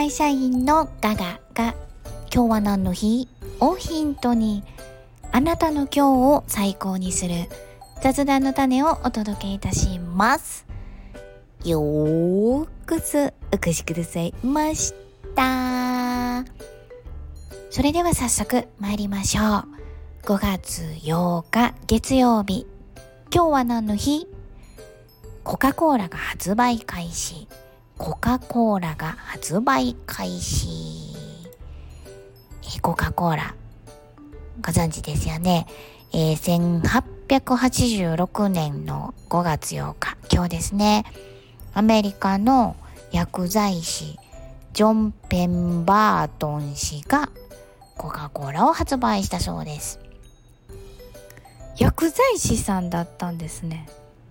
会社員のガガが今日は何の日をヒントにあなたの今日を最高にする雑談の種をお届けいたします。よーくつお越しくださいました。それでは早速参りましょう。5月8日月曜日。今日は何の日？コカ・コーラが発売開始。コカ・コーラが発売開始。コカ・コーラ。ご存知ですよね。えー、1886年の5月8日、今日ですね。アメリカの薬剤師、ジョン・ペンバートン氏がコカ・コーラを発売したそうです。薬剤師さんだったんですね。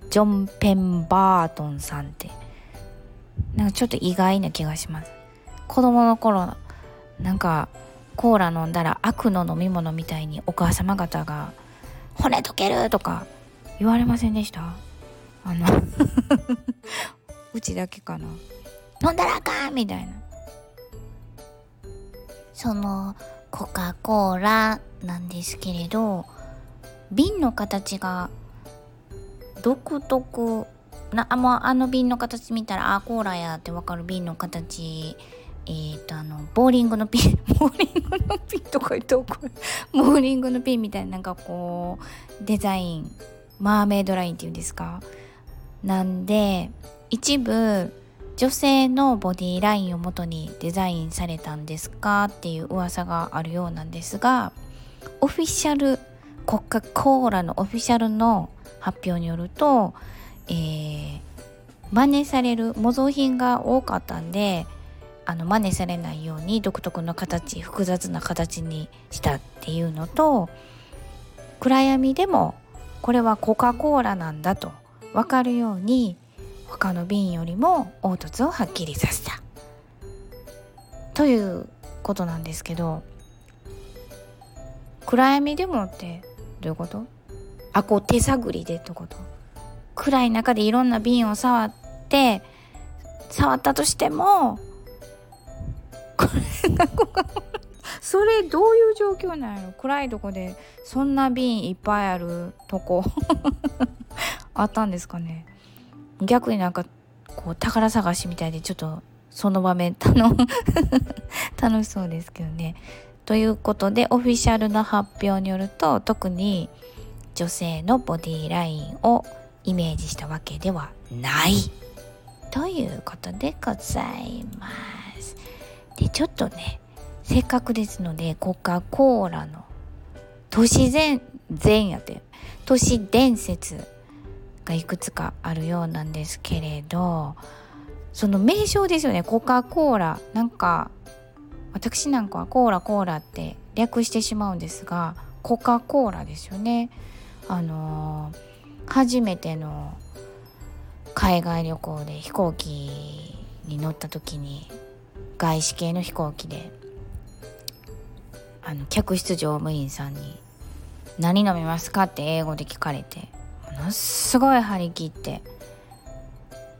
ジョン・ペンバートンさんって。なんかちょっと意外な気がします。子供の頃、なんかコーラ飲んだら悪の飲み物みたいにお母様方が骨溶けるとか言われませんでした？あの うちだけかな。飲んだらあかんみたいな。そのコカ・コーラなんですけれど瓶の形が独特なあもうあの瓶の形見たらあコーラやってわかる瓶の形。え、ー、とあのボーリングのピン ボーリングのピンとか言って怒る。ボーリングのピンみたいななんかこうデザイン。マーメイドラインっていうんですか。なんで一部女性のボディラインをもとにデザインされたんですかっていう噂があるようなんですがオフィシャルコカ・コーラのオフィシャルの発表によるとえー、真似される模造品が多かったんであの真似されないように独特の形複雑な形にしたっていうのと暗闇でもこれはコカ・コーラなんだと分かるように他の瓶よりも凹凸をはっきりさせた。ということなんですけど暗闇でもってどういうこと？あこう手探りでってこと？暗い中でいろんな瓶を触って触ったとしても これがそれどういう状況なんやろ？暗いとこでそんな瓶いっぱいあるとこ あったんですかね？逆になんかこう宝探しみたいでちょっとその場面 楽しそうですけどね。ということでオフィシャルの発表によると特に女性のボディラインをイメージしたわけではない。ということでございます。でちょっとねせっかくですのでコカ・コーラの都市伝前やて都市伝説がいくつかあるようなんですけれどその名称ですよね。コカ・コーラ。なんか私なんかはコーラコーラって略してしまうんですがコカ・コーラですよね。あのー初めての海外旅行で飛行機に乗った時に外資系の飛行機であの客室乗務員さんに「何飲みますか?」って英語で聞かれてものすごい張り切って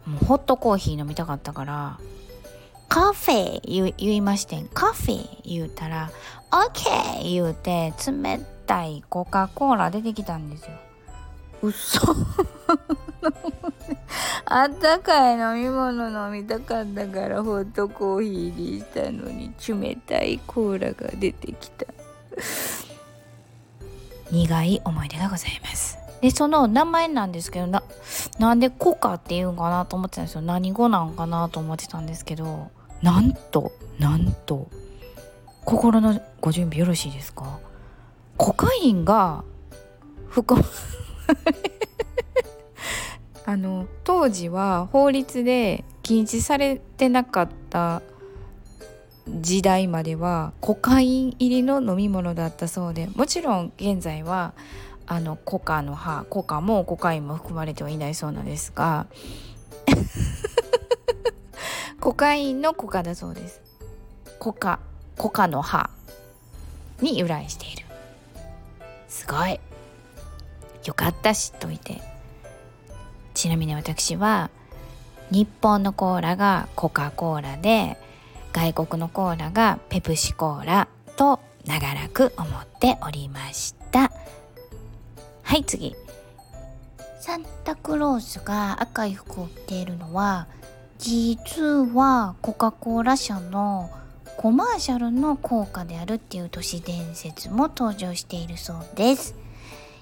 もうホットコーヒー飲みたかったから「カフェ言」いましてん「カフェ」言うたら「オッケー!」言うて冷たいコカ・コーラ出てきたんですよ。嘘。あったかい飲み物飲みたかったからホットコーヒーにしたのに冷たいコーラが出てきた。苦い思い出がございます。でその名前なんですけどななんでコカっていうんかなと思ってたんですよ。何語なんかなと思ってたんですけどなんとなんと心のご準備よろしいですか？コカインが含 あの当時は法律で禁止されてなかった時代まではコカイン入りの飲み物だったそうでもちろん現在はあのコカの葉コカもコカインも含まれてはいないそうなんですが コカインのコカだそうです。コカコカの葉に由来している。すごい。よかった知っといて。ちなみに私は日本のコーラがコカ・コーラで外国のコーラがペプシコーラと長らく思っておりました。はい次。サンタクロースが赤い服を着ているのは実はコカ・コーラ社のコマーシャルの効果であるっていう都市伝説も登場しているそうです。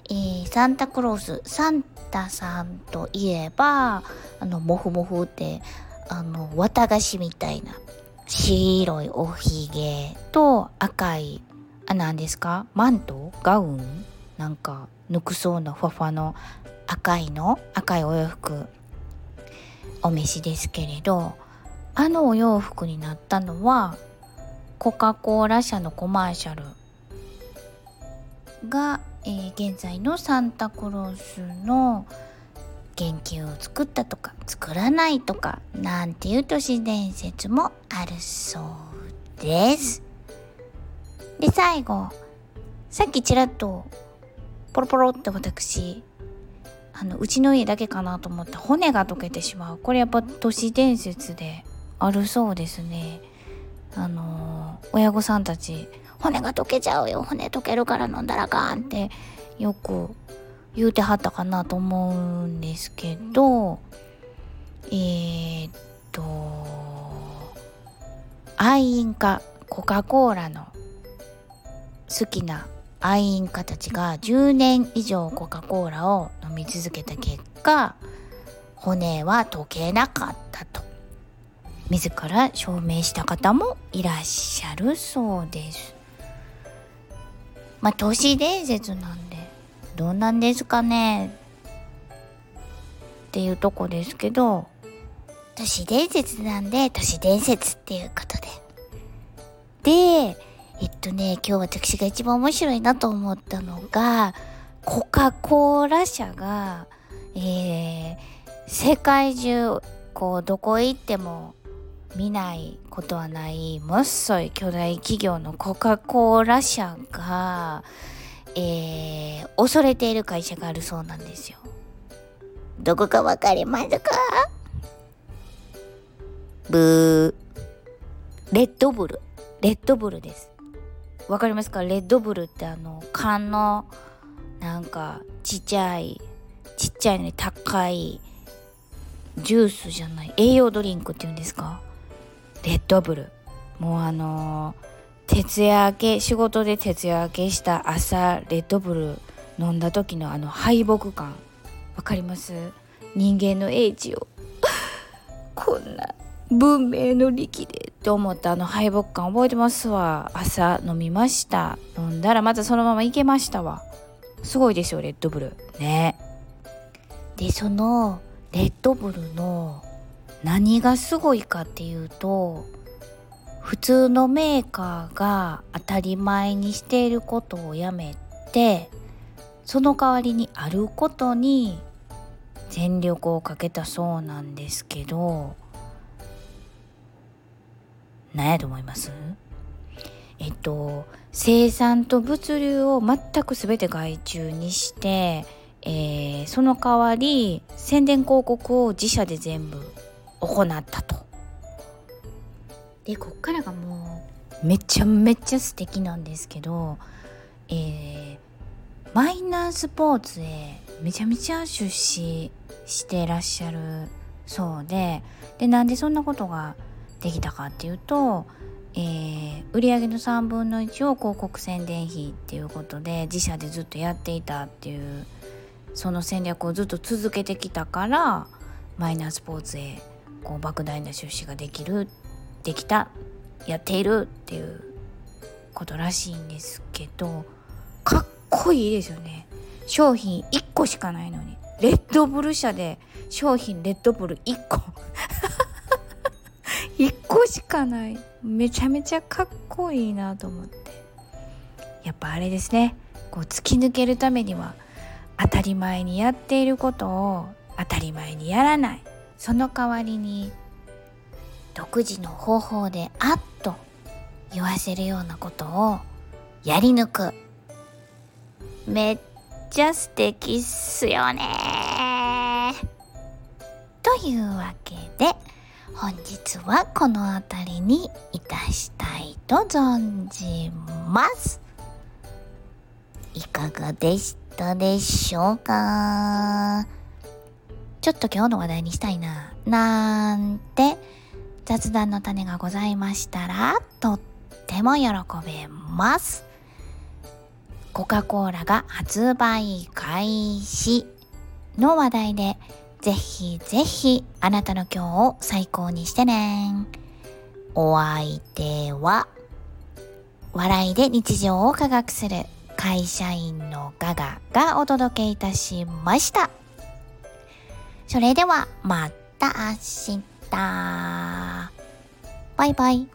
えー、サンタクロースサンタさんといえばあのモフモフってあの綿菓子みたいな白いおひげと赤いあ何ですか？マント？ガウン？なんかぬくそうなファファの赤いの？赤いお洋服。お召しですけれどあのお洋服になったのはコカ・コーラ社のコマーシャルが、えー、現在のサンタクロースの原型を作ったとか作らないとかなんていう都市伝説もあるそうです。で最後さっきちらっとポロポロって私あのうちの家だけかなと思った骨が溶けてしまうこれやっぱ都市伝説であるそうですね。あのー、親御さんたち骨が溶けちゃうよ。骨溶けるから飲んだらあかんってよく言うてはったかなと思うんですけどえー、っと愛飲家コカ・コーラの好きな愛飲家たちが10年以上コカ・コーラを飲み続けた結果骨は溶けなかったと。自ら証明した方もいらっしゃるそうです。まあ都市伝説なんでどうなんですかねっていうとこですけど都市伝説なんで都市伝説っていうことで。でえっとね今日私が一番面白いなと思ったのがコカ・コーラ社が、えー、世界中こうどこへ行っても見ないことはないもっそい巨大企業のコカ・コーラ社が、えー、恐れている会社があるそうなんですよ。どこかわかりますか？ブー。レッドブル。レッドブルです。わかりますか？レッドブルってあの缶のなんかちっちゃいちっちゃいのに高いジュースじゃない栄養ドリンクっていうんですか？レッドブル。もうあのー、徹夜明け仕事で徹夜明けした朝レッドブル飲んだ時のあの敗北感。わかります？人間の英知を。こんな文明の利器でって思ったあの敗北感覚えてますわ。朝飲みました。飲んだらまたそのまま行けましたわ。すごいですよレッドブル。ね。でそのレッドブルの何がすごいかっていうと普通のメーカーが当たり前にしていることをやめてその代わりにあることに全力をかけたそうなんですけど何やと思います？えっと生産と物流を全く全て外注にして、えー、その代わり宣伝広告を自社で全部行ったと。でこっからがもうめちゃめちゃ素敵なんですけど、えー、マイナースポーツへめちゃめちゃ出資してらっしゃるそうででなんでそんなことができたかっていうと、えー、売上の3分の1を広告宣伝費っていうことで自社でずっとやっていたっていうその戦略をずっと続けてきたからマイナースポーツへこう莫大な出資ができるできたやっているっていうことらしいんですけどかっこいいですよね。商品1個しかないのに。レッドブル社で商品レッドブル1個。1個しかない。めちゃめちゃかっこいいなと思って。やっぱあれですね。こう突き抜けるためには当たり前にやっていることを当たり前にやらない。その代わりに独自の方法であっと言わせるようなことをやり抜く。めっちゃ素敵っすよね。というわけで本日はこの辺りにいたしたいと存じます。いかがでしたでしょうか？ちょっと今日の話題にしたいななんて雑談の種がございましたらとっても喜べますコカ・コーラが発売開始の話題でぜひぜひあなたの今日を最高にしてね。お相手は笑いで日常を科学する会社員のガガがお届けいたしました。それではまた明日。バイバイ。